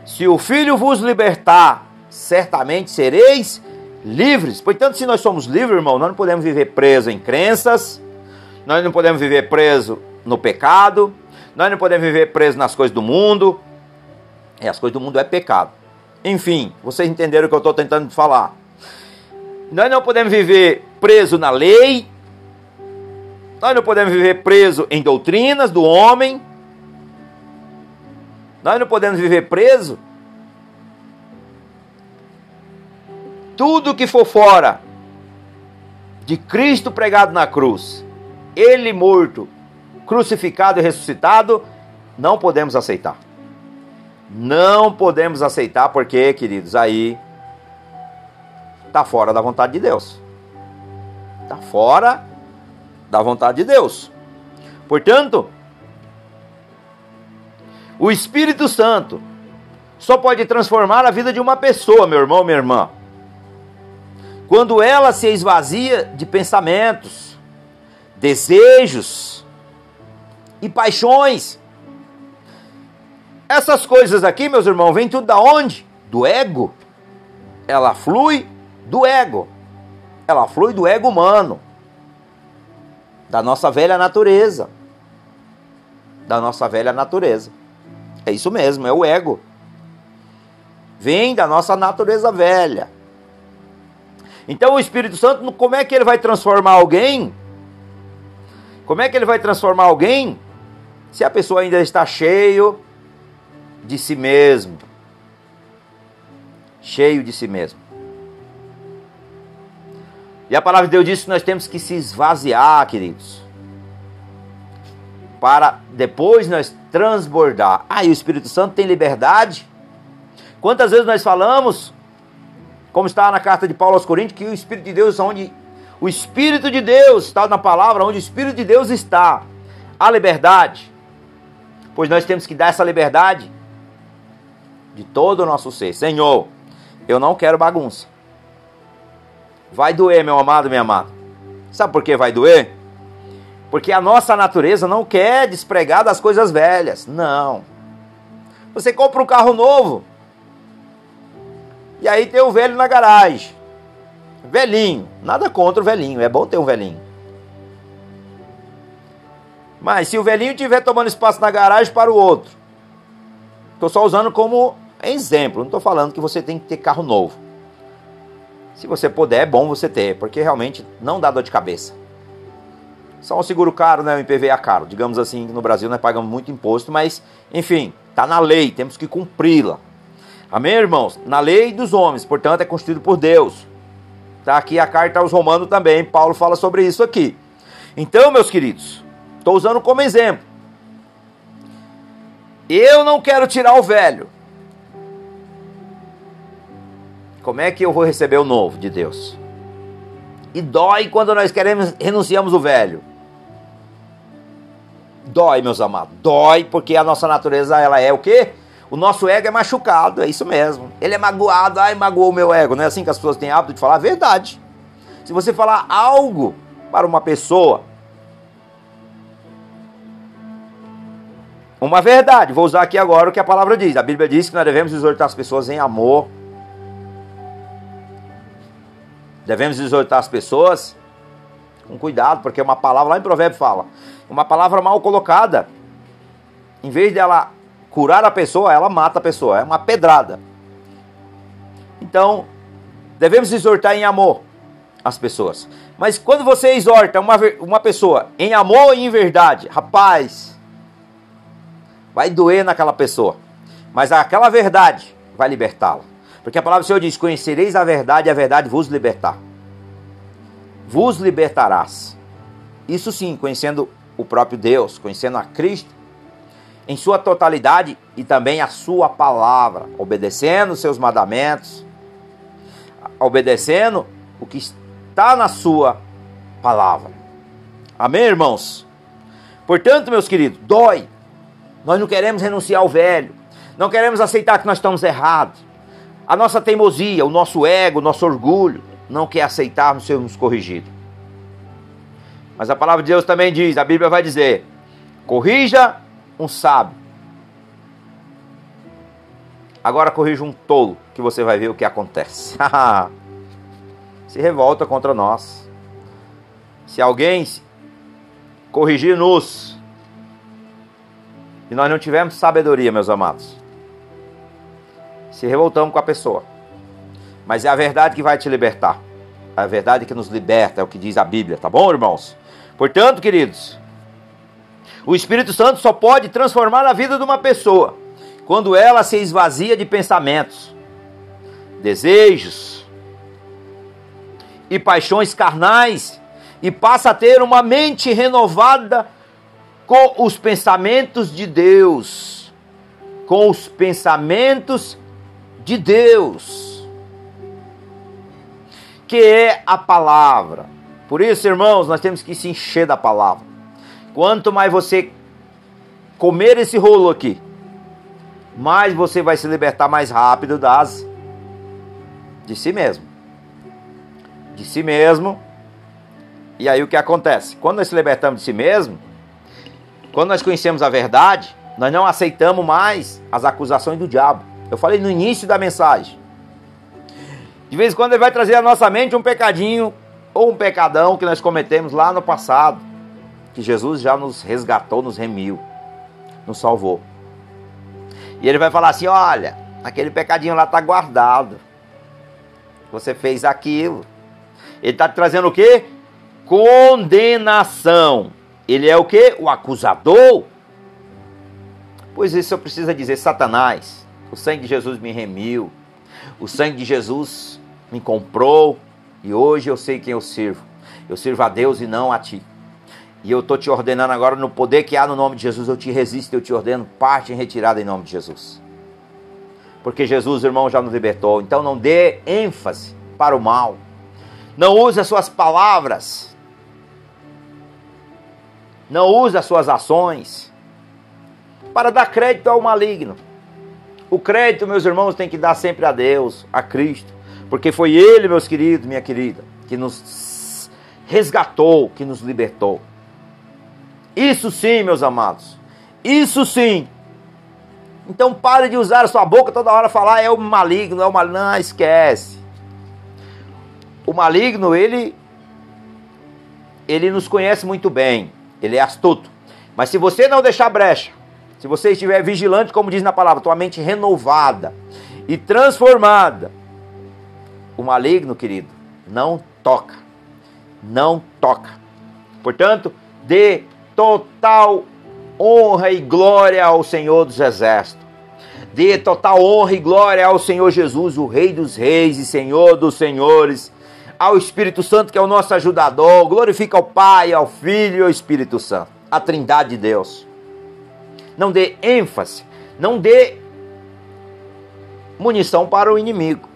Se o Filho vos libertar, certamente sereis livres. Portanto, se nós somos livres, irmão, nós não podemos viver preso em crenças, nós não podemos viver preso no pecado, nós não podemos viver preso nas coisas do mundo. E as coisas do mundo é pecado. Enfim, vocês entenderam o que eu estou tentando falar. Nós não podemos viver preso na lei, nós não podemos viver preso em doutrinas do homem, nós não podemos viver preso. Tudo que for fora de Cristo pregado na cruz, Ele morto, crucificado e ressuscitado, não podemos aceitar. Não podemos aceitar porque, queridos, aí está fora da vontade de Deus. Está fora da vontade de Deus. Portanto, o Espírito Santo só pode transformar a vida de uma pessoa, meu irmão, minha irmã, quando ela se esvazia de pensamentos, desejos e paixões Essas coisas aqui, meus irmãos, vem tudo da onde? Do ego. Ela flui do ego. Ela flui do ego humano. Da nossa velha natureza. Da nossa velha natureza. É isso mesmo, é o ego. Vem da nossa natureza velha. Então o Espírito Santo, como é que ele vai transformar alguém? Como é que ele vai transformar alguém se a pessoa ainda está cheio de si mesmo. Cheio de si mesmo. E a palavra de Deus diz que nós temos que se esvaziar, queridos. Para depois nós transbordar. Ah, e o Espírito Santo tem liberdade? Quantas vezes nós falamos, como está na carta de Paulo aos Coríntios, que o Espírito de Deus, onde o Espírito de Deus está na palavra, onde o Espírito de Deus está, a liberdade. Pois nós temos que dar essa liberdade de todo o nosso ser. Senhor, eu não quero bagunça. Vai doer, meu amado, minha amada. Sabe por que vai doer? Porque a nossa natureza não quer despregar das coisas velhas. Não. Você compra um carro novo. E aí tem o velho na garagem. Velhinho. Nada contra o velhinho. É bom ter um velhinho. Mas se o velhinho estiver tomando espaço na garagem para o outro, estou só usando como exemplo, não estou falando que você tem que ter carro novo. Se você puder, é bom você ter, porque realmente não dá dor de cabeça. Só um seguro caro, né? O IPVA caro. Digamos assim, no Brasil nós pagamos muito imposto, mas, enfim, está na lei, temos que cumpri-la. Amém, irmãos? Na lei dos homens, portanto, é constituído por Deus. Está aqui a carta aos Romanos também, Paulo fala sobre isso aqui. Então, meus queridos, Estou usando como exemplo. Eu não quero tirar o velho. Como é que eu vou receber o novo de Deus? E dói quando nós queremos renunciamos o velho. Dói, meus amados. Dói porque a nossa natureza ela é o quê? O nosso ego é machucado, é isso mesmo. Ele é magoado, ai, magoou o meu ego. Não é assim que as pessoas têm hábito de falar a verdade. Se você falar algo para uma pessoa uma verdade. Vou usar aqui agora o que a palavra diz. A Bíblia diz que nós devemos exortar as pessoas em amor. Devemos exortar as pessoas com cuidado, porque uma palavra lá em Provérbio fala, uma palavra mal colocada, em vez dela curar a pessoa, ela mata a pessoa, é uma pedrada. Então, devemos exortar em amor as pessoas. Mas quando você exorta uma, uma pessoa em amor e em verdade, rapaz, vai doer naquela pessoa, mas aquela verdade vai libertá-la. Porque a palavra do Senhor diz: Conhecereis a verdade e a verdade vos libertar. Vos libertarás. Isso sim, conhecendo o próprio Deus, conhecendo a Cristo em sua totalidade e também a sua palavra, obedecendo os seus mandamentos, obedecendo o que está na sua palavra. Amém, irmãos? Portanto, meus queridos, dói, nós não queremos renunciar ao velho. Não queremos aceitar que nós estamos errados. A nossa teimosia, o nosso ego, o nosso orgulho não quer aceitarmos sermos corrigidos. Mas a palavra de Deus também diz, a Bíblia vai dizer: corrija um sábio. Agora corrija um tolo, que você vai ver o que acontece. se revolta contra nós. Se alguém corrigir-nos, e nós não tivemos sabedoria, meus amados, se revoltamos com a pessoa. Mas é a verdade que vai te libertar. A verdade que nos liberta, é o que diz a Bíblia, tá bom, irmãos? Portanto, queridos, o Espírito Santo só pode transformar a vida de uma pessoa quando ela se esvazia de pensamentos, desejos e paixões carnais e passa a ter uma mente renovada com os pensamentos de Deus. Com os pensamentos de Deus. Que é a palavra. Por isso, irmãos, nós temos que se encher da palavra. Quanto mais você comer esse rolo aqui, mais você vai se libertar mais rápido das de si mesmo. De si mesmo. E aí o que acontece? Quando nós se libertamos de si mesmo, quando nós conhecemos a verdade, Nós não aceitamos mais as acusações do diabo. Eu falei no início da mensagem. De vez em quando ele vai trazer à nossa mente um pecadinho ou um pecadão que nós cometemos lá no passado, que Jesus já nos resgatou, nos remiu, nos salvou. E ele vai falar assim: olha, aquele pecadinho lá está guardado. Você fez aquilo. Ele está trazendo o quê? Condenação. Ele é o quê? O acusador. Pois isso eu preciso dizer, Satanás, o sangue de Jesus me remiu. O sangue de Jesus me comprou e hoje eu sei quem eu sirvo. Eu sirvo a Deus e não a ti. E eu estou te ordenando agora, no poder que há no nome de Jesus, eu te resisto, eu te ordeno, parte em retirada em nome de Jesus. Porque Jesus, irmão, já nos libertou. Então não dê ênfase para o mal. Não use as suas palavras. Não use as suas ações para dar crédito ao maligno. O crédito, meus irmãos, tem que dar sempre a Deus, a Cristo. Porque foi Ele, meus queridos, minha querida, que nos resgatou, que nos libertou. Isso sim, meus amados. Isso sim. Então pare de usar a sua boca toda hora falar é o maligno, é o maligno. Não, esquece. O maligno, ele ele nos conhece muito bem. Ele é astuto. Mas se você não deixar brecha, se você estiver vigilante, como diz na palavra, tua mente renovada e transformada, o maligno, querido, não toca. Não toca. Portanto, dê total honra e glória ao Senhor dos Exércitos. Dê total honra e glória ao Senhor Jesus, o Rei dos Reis e Senhor dos Senhores. Ao Espírito Santo, que é o nosso ajudador. Glorifica ao Pai, ao Filho e ao Espírito Santo. A Trindade de Deus. Não dê ênfase, não dê munição para o inimigo.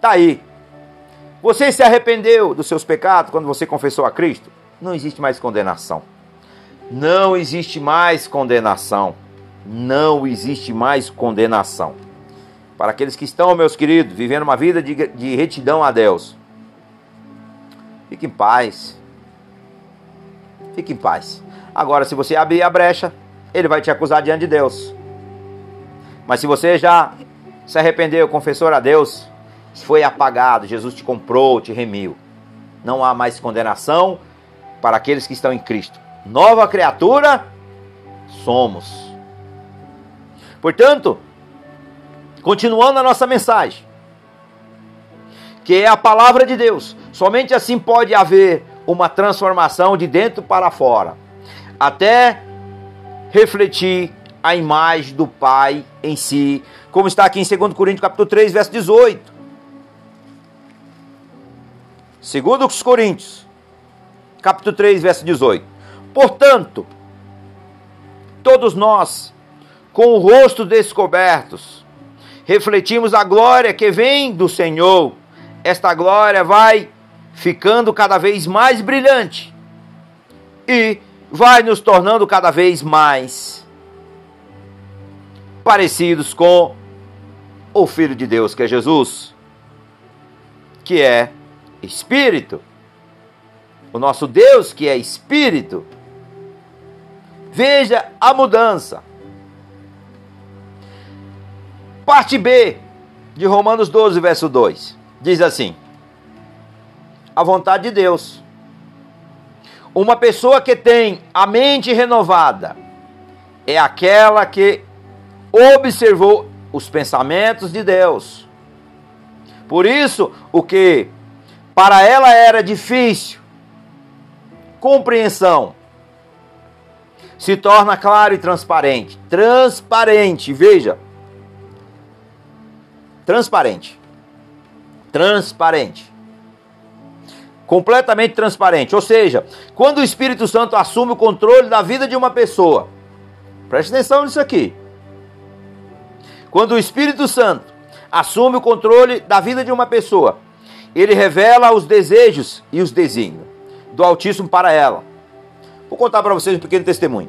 Tá aí. Você se arrependeu dos seus pecados quando você confessou a Cristo? Não existe mais condenação. Não existe mais condenação. Não existe mais condenação. Para aqueles que estão, meus queridos, vivendo uma vida de, de retidão a Deus, fique em paz. Fique em paz. Agora, se você abrir a brecha, ele vai te acusar diante de Deus. Mas se você já se arrependeu, confessou a Deus, foi apagado, Jesus te comprou, te remiu. Não há mais condenação para aqueles que estão em Cristo. Nova criatura somos. Portanto, continuando a nossa mensagem, que é a palavra de Deus, somente assim pode haver uma transformação de dentro para fora, até refletir a imagem do Pai em si, como está aqui em 2 Coríntios capítulo 3, verso 18. Segundo os Coríntios, capítulo 3, verso 18. Portanto, todos nós, com o rosto descobertos, refletimos a glória que vem do Senhor. Esta glória vai ficando cada vez mais brilhante e vai nos tornando cada vez mais parecidos com o Filho de Deus, que é Jesus, que é Espírito. O nosso Deus, que é Espírito. Veja a mudança. Parte B de Romanos 12, verso 2. Diz assim: A vontade de Deus. Uma pessoa que tem a mente renovada é aquela que observou os pensamentos de Deus. Por isso, o que para ela era difícil, compreensão, se torna claro e transparente. Transparente, veja. Transparente. Transparente. Completamente transparente. Ou seja, quando o Espírito Santo assume o controle da vida de uma pessoa, preste atenção nisso aqui. Quando o Espírito Santo assume o controle da vida de uma pessoa, ele revela os desejos e os desígnios do Altíssimo para ela. Vou contar para vocês um pequeno testemunho.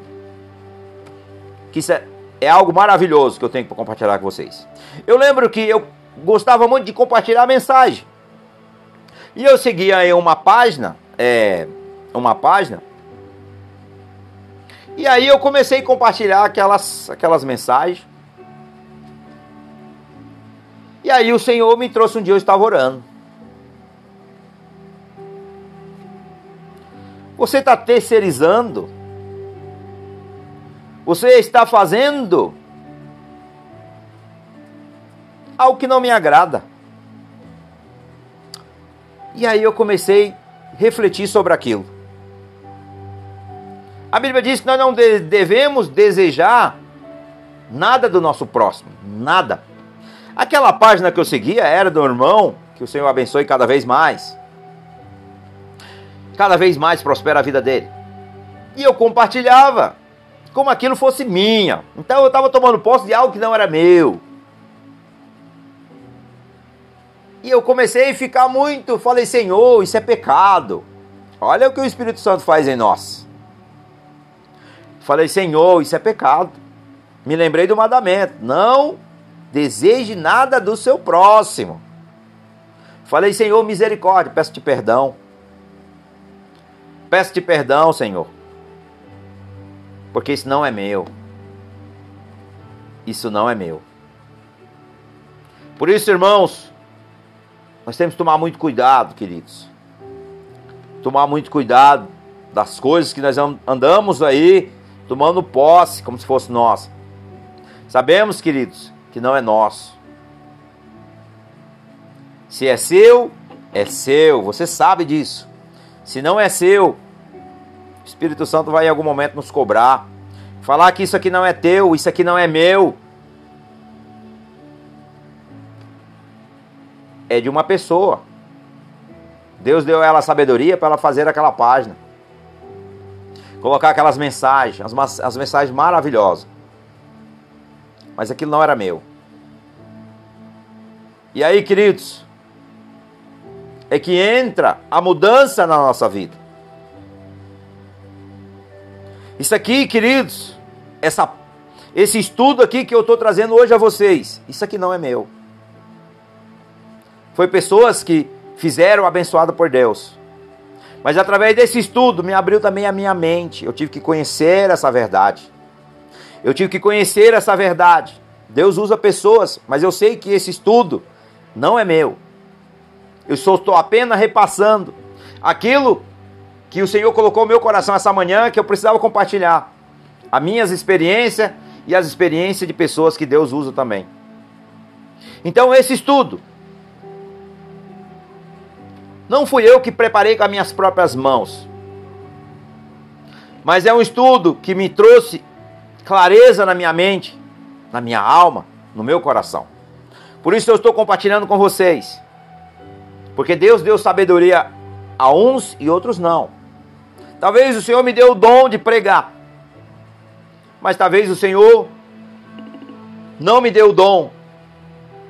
Que isso é, é algo maravilhoso que eu tenho para compartilhar com vocês. Eu lembro que eu gostava muito de compartilhar a mensagem. E eu seguia em uma página, é, uma página, E aí eu comecei a compartilhar aquelas, aquelas mensagens. E aí o Senhor me trouxe um dia, eu estava orando. Você está terceirizando? Você está fazendo algo que não me agrada. E aí eu comecei a refletir sobre aquilo. A Bíblia diz que nós não devemos desejar nada do nosso próximo, nada. Aquela página que eu seguia era do irmão, que o Senhor abençoe cada vez mais. Cada vez mais prospera a vida dele. E eu compartilhava como aquilo fosse minha. Então eu estava tomando posse de algo que não era meu. E eu comecei a ficar muito, falei, Senhor, isso é pecado. Olha o que o Espírito Santo faz em nós. Falei, Senhor, isso é pecado. Me lembrei do mandamento: não deseje nada do seu próximo. Falei, Senhor, misericórdia, peço-te perdão. Peço-te perdão, Senhor. Porque isso não é meu. Isso não é meu. Por isso, irmãos, nós temos que tomar muito cuidado, queridos. Tomar muito cuidado das coisas que nós andamos aí tomando posse como se fosse nossa. Sabemos, queridos, que não é nosso. Se é seu, é seu, você sabe disso. Se não é seu, o Espírito Santo vai em algum momento nos cobrar. Falar que isso aqui não é teu, isso aqui não é meu. É de uma pessoa. Deus deu ela a sabedoria para ela fazer aquela página colocar aquelas mensagens, as, as mensagens maravilhosas. Mas aquilo não era meu. E aí, queridos, é que entra a mudança na nossa vida. Isso aqui, queridos, essa, esse estudo aqui que eu estou trazendo hoje a vocês, isso aqui não é meu. Foi pessoas que fizeram abençoado por Deus. Mas através desse estudo me abriu também a minha mente. Eu tive que conhecer essa verdade. Eu tive que conhecer essa verdade. Deus usa pessoas, mas eu sei que esse estudo não é meu. Eu só estou apenas repassando aquilo que o Senhor colocou no meu coração essa manhã que eu precisava compartilhar. As minhas experiências e as experiências de pessoas que Deus usa também. Então, esse estudo não fui eu que preparei com as minhas próprias mãos. Mas é um estudo que me trouxe clareza na minha mente, na minha alma, no meu coração. Por isso eu estou compartilhando com vocês. Porque Deus deu sabedoria a uns e outros não. Talvez o Senhor me deu o dom de pregar. Mas talvez o Senhor não me deu o dom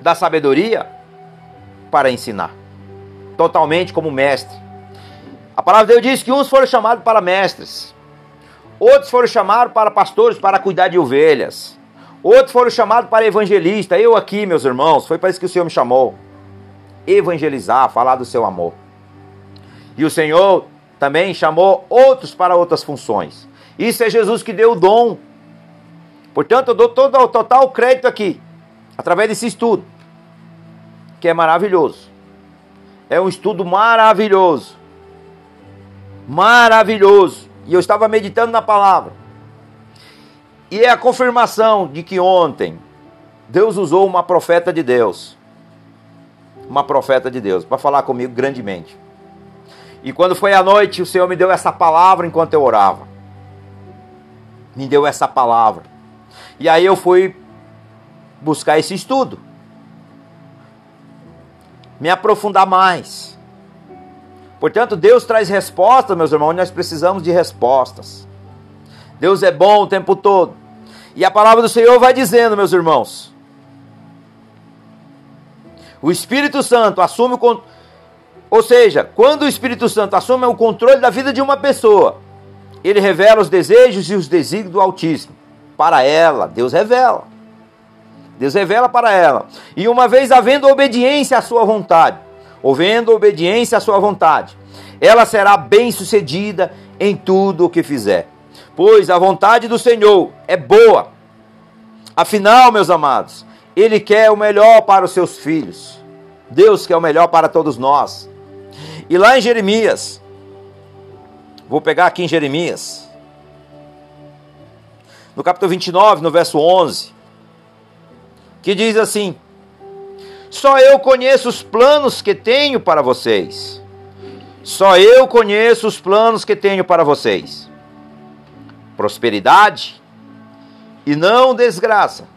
da sabedoria para ensinar totalmente como mestre. A palavra de Deus diz que uns foram chamados para mestres, outros foram chamados para pastores para cuidar de ovelhas, outros foram chamados para evangelista. Eu aqui, meus irmãos, foi para isso que o Senhor me chamou. Evangelizar, falar do seu amor. E o Senhor também chamou outros para outras funções. Isso é Jesus que deu o dom. Portanto, eu dou todo o total crédito aqui, através desse estudo, que é maravilhoso. É um estudo maravilhoso. Maravilhoso. E eu estava meditando na palavra. E é a confirmação de que ontem Deus usou uma profeta de Deus. Uma profeta de Deus para falar comigo grandemente. E quando foi à noite, o Senhor me deu essa palavra enquanto eu orava. Me deu essa palavra. E aí eu fui buscar esse estudo me aprofundar mais. Portanto, Deus traz respostas, meus irmãos, nós precisamos de respostas. Deus é bom o tempo todo. E a palavra do Senhor vai dizendo, meus irmãos. O Espírito Santo assume o ou seja, quando o Espírito Santo assume o controle da vida de uma pessoa, ele revela os desejos e os desígnios do Altíssimo. Para ela, Deus revela. Deus revela para ela. E uma vez havendo obediência à sua vontade, havendo obediência à sua vontade, ela será bem-sucedida em tudo o que fizer. Pois a vontade do Senhor é boa. Afinal, meus amados, Ele quer o melhor para os seus filhos. Deus quer o melhor para todos nós. E lá em Jeremias, vou pegar aqui em Jeremias, no capítulo 29, no verso 11, que diz assim: Só eu conheço os planos que tenho para vocês. Só eu conheço os planos que tenho para vocês. Prosperidade e não desgraça,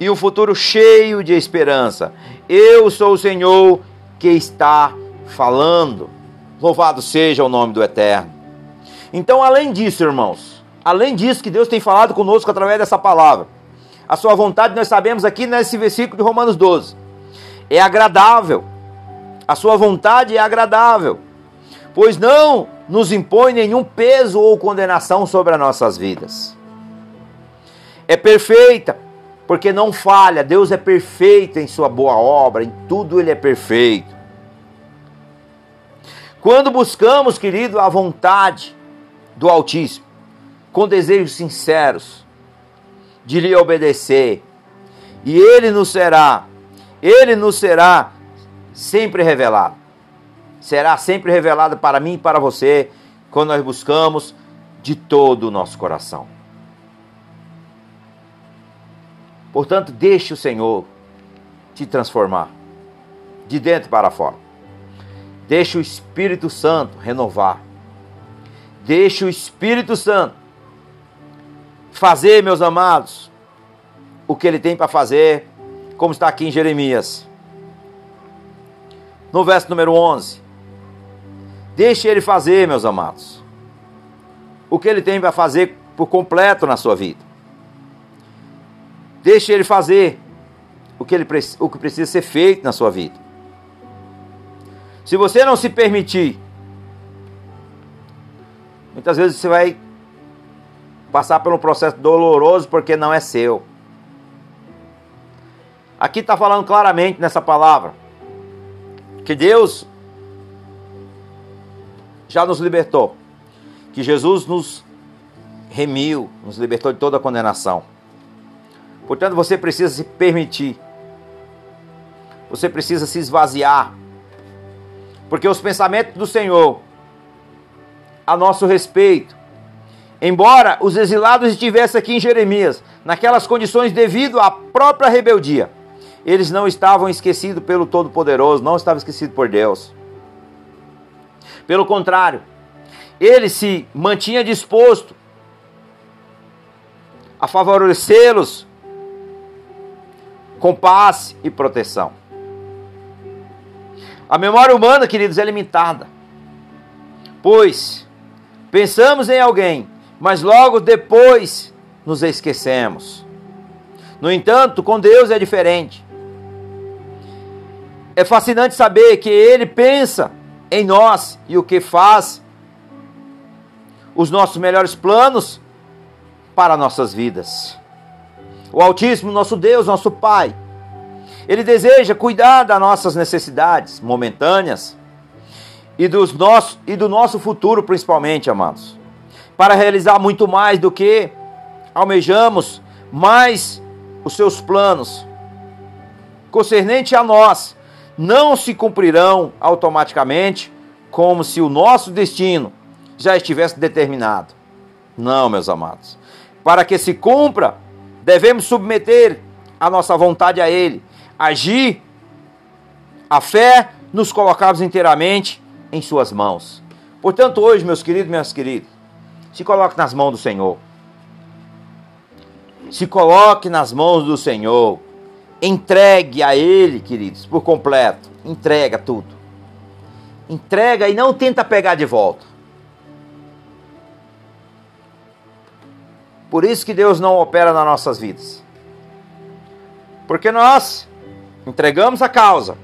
e um futuro cheio de esperança. Eu sou o Senhor que está falando. Louvado seja o nome do Eterno. Então, além disso, irmãos, além disso que Deus tem falado conosco através dessa palavra, a sua vontade nós sabemos aqui nesse versículo de Romanos 12. É agradável. A sua vontade é agradável, pois não nos impõe nenhum peso ou condenação sobre as nossas vidas. É perfeita, porque não falha. Deus é perfeito em sua boa obra, em tudo ele é perfeito. Quando buscamos, querido, a vontade do Altíssimo, com desejos sinceros de lhe obedecer, e ele nos será, ele nos será sempre revelado. Será sempre revelado para mim e para você, quando nós buscamos de todo o nosso coração. Portanto, deixe o Senhor te transformar de dentro para fora. Deixe o Espírito Santo renovar. Deixe o Espírito Santo fazer, meus amados, o que ele tem para fazer, como está aqui em Jeremias. No verso número 11. Deixe ele fazer, meus amados, o que ele tem para fazer por completo na sua vida. Deixe ele fazer o que, ele, o que precisa ser feito na sua vida. Se você não se permitir, muitas vezes você vai passar por um processo doloroso porque não é seu. Aqui está falando claramente nessa palavra que Deus já nos libertou, que Jesus nos remiu, nos libertou de toda a condenação. Portanto, você precisa se permitir. Você precisa se esvaziar. Porque os pensamentos do Senhor a nosso respeito, embora os exilados estivessem aqui em Jeremias, naquelas condições devido à própria rebeldia, eles não estavam esquecidos pelo Todo-Poderoso, não estavam esquecidos por Deus. Pelo contrário, ele se mantinha disposto a favorecê-los com paz e proteção. A memória humana, queridos, é limitada. Pois pensamos em alguém, mas logo depois nos esquecemos. No entanto, com Deus é diferente. É fascinante saber que Ele pensa em nós e o que faz os nossos melhores planos para nossas vidas. O Altíssimo, nosso Deus, nosso Pai, Ele deseja cuidar das nossas necessidades momentâneas e, dos nossos, e do nosso futuro, principalmente, amados, para realizar muito mais do que almejamos, mais os seus planos concernente a nós não se cumprirão automaticamente como se o nosso destino já estivesse determinado. Não, meus amados. Para que se cumpra Devemos submeter a nossa vontade a Ele, agir, a fé, nos colocarmos inteiramente em Suas mãos. Portanto, hoje, meus queridos, minhas queridas, se coloque nas mãos do Senhor. Se coloque nas mãos do Senhor. Entregue a Ele, queridos, por completo. Entrega tudo. Entrega e não tenta pegar de volta. Por isso que Deus não opera nas nossas vidas. Porque nós entregamos a causa,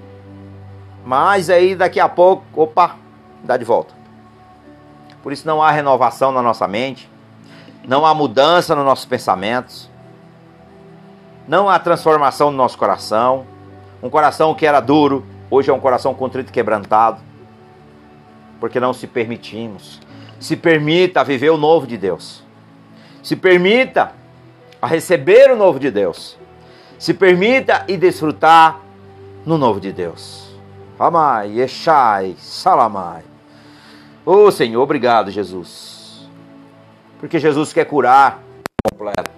mas aí daqui a pouco, opa, dá de volta. Por isso não há renovação na nossa mente, não há mudança nos nossos pensamentos, não há transformação no nosso coração. Um coração que era duro, hoje é um coração contrito e quebrantado, porque não se permitimos. Se permita viver o novo de Deus. Se permita a receber o novo de Deus. Se permita e desfrutar no novo de Deus. Amai, Eshai, Salamai. Ô oh, Senhor, obrigado, Jesus. Porque Jesus quer curar completo.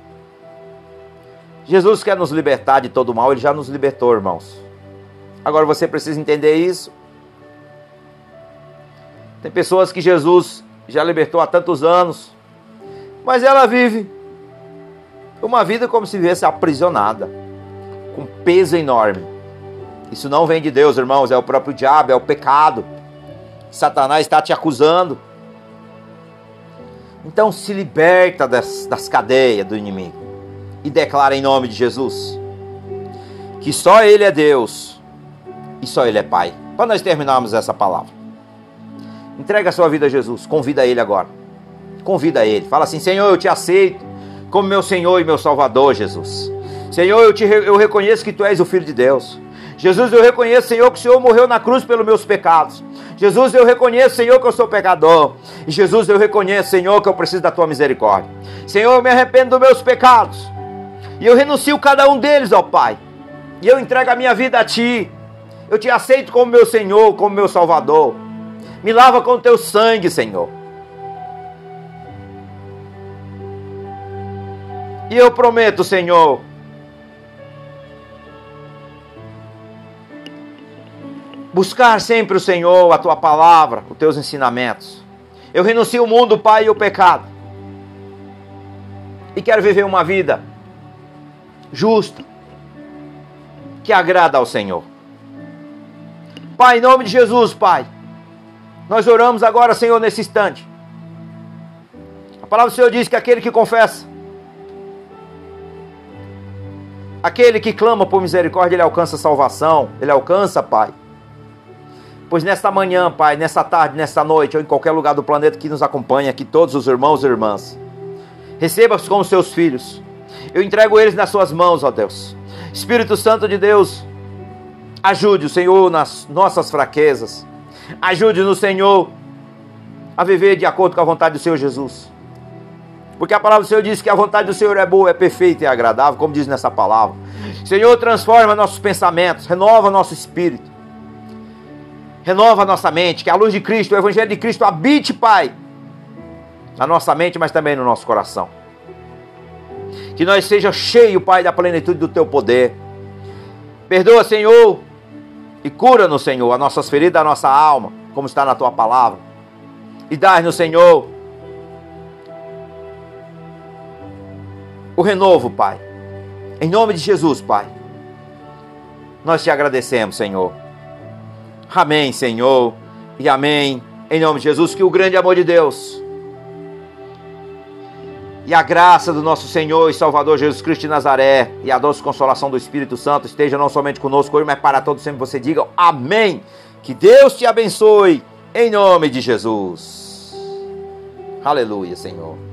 Jesus quer nos libertar de todo mal, ele já nos libertou, irmãos. Agora você precisa entender isso. Tem pessoas que Jesus já libertou há tantos anos, mas ela vive uma vida como se vivesse aprisionada, com peso enorme. Isso não vem de Deus, irmãos, é o próprio diabo, é o pecado. Satanás está te acusando. Então se liberta das, das cadeias do inimigo e declara em nome de Jesus que só Ele é Deus e só Ele é Pai. Para nós terminarmos essa palavra, entrega a sua vida a Jesus, convida Ele agora. Convida Ele, fala assim: Senhor, eu te aceito como meu Senhor e meu Salvador, Jesus. Senhor, eu, te, eu reconheço que Tu és o Filho de Deus. Jesus, eu reconheço, Senhor, que o Senhor morreu na cruz pelos meus pecados. Jesus, eu reconheço, Senhor, que eu sou pecador. Jesus, eu reconheço, Senhor, que eu preciso da tua misericórdia. Senhor, eu me arrependo dos meus pecados. E eu renuncio cada um deles, ó Pai. E eu entrego a minha vida a ti. Eu te aceito como meu Senhor, como meu Salvador. Me lava com teu sangue, Senhor. E eu prometo, Senhor, buscar sempre o Senhor, a tua palavra, os teus ensinamentos. Eu renuncio o mundo, Pai, e o pecado. E quero viver uma vida justa, que agrada ao Senhor. Pai, em nome de Jesus, Pai, nós oramos agora, Senhor, nesse instante. A palavra do Senhor diz que aquele que confessa, aquele que clama por misericórdia, ele alcança salvação, ele alcança, Pai Pois nesta manhã, Pai, nessa tarde, nesta noite, ou em qualquer lugar do planeta que nos acompanha, aqui todos os irmãos e irmãs, receba-os como seus filhos. Eu entrego eles nas suas mãos, ó Deus. Espírito Santo de Deus, ajude o Senhor nas nossas fraquezas. Ajude-nos, Senhor, a viver de acordo com a vontade do Senhor Jesus. Porque a palavra do Senhor diz que a vontade do Senhor é boa, é perfeita e agradável, como diz nessa palavra. Senhor, transforma nossos pensamentos, renova nosso espírito. Renova nossa mente, que a luz de Cristo, o Evangelho de Cristo habite, Pai, na nossa mente, mas também no nosso coração. Que nós seja cheio, Pai, da plenitude do Teu poder. Perdoa, Senhor, e cura-nos, Senhor, as nossas feridas, a nossa alma, como está na Tua palavra. E dá-nos, Senhor, o renovo, Pai. Em nome de Jesus, Pai. Nós te agradecemos, Senhor. Amém, Senhor, e amém. Em nome de Jesus, que o grande amor de Deus e a graça do nosso Senhor e Salvador Jesus Cristo de Nazaré e a doce consolação do Espírito Santo esteja não somente conosco hoje, mas para todos sempre você diga amém. Que Deus te abençoe em nome de Jesus. Aleluia, Senhor.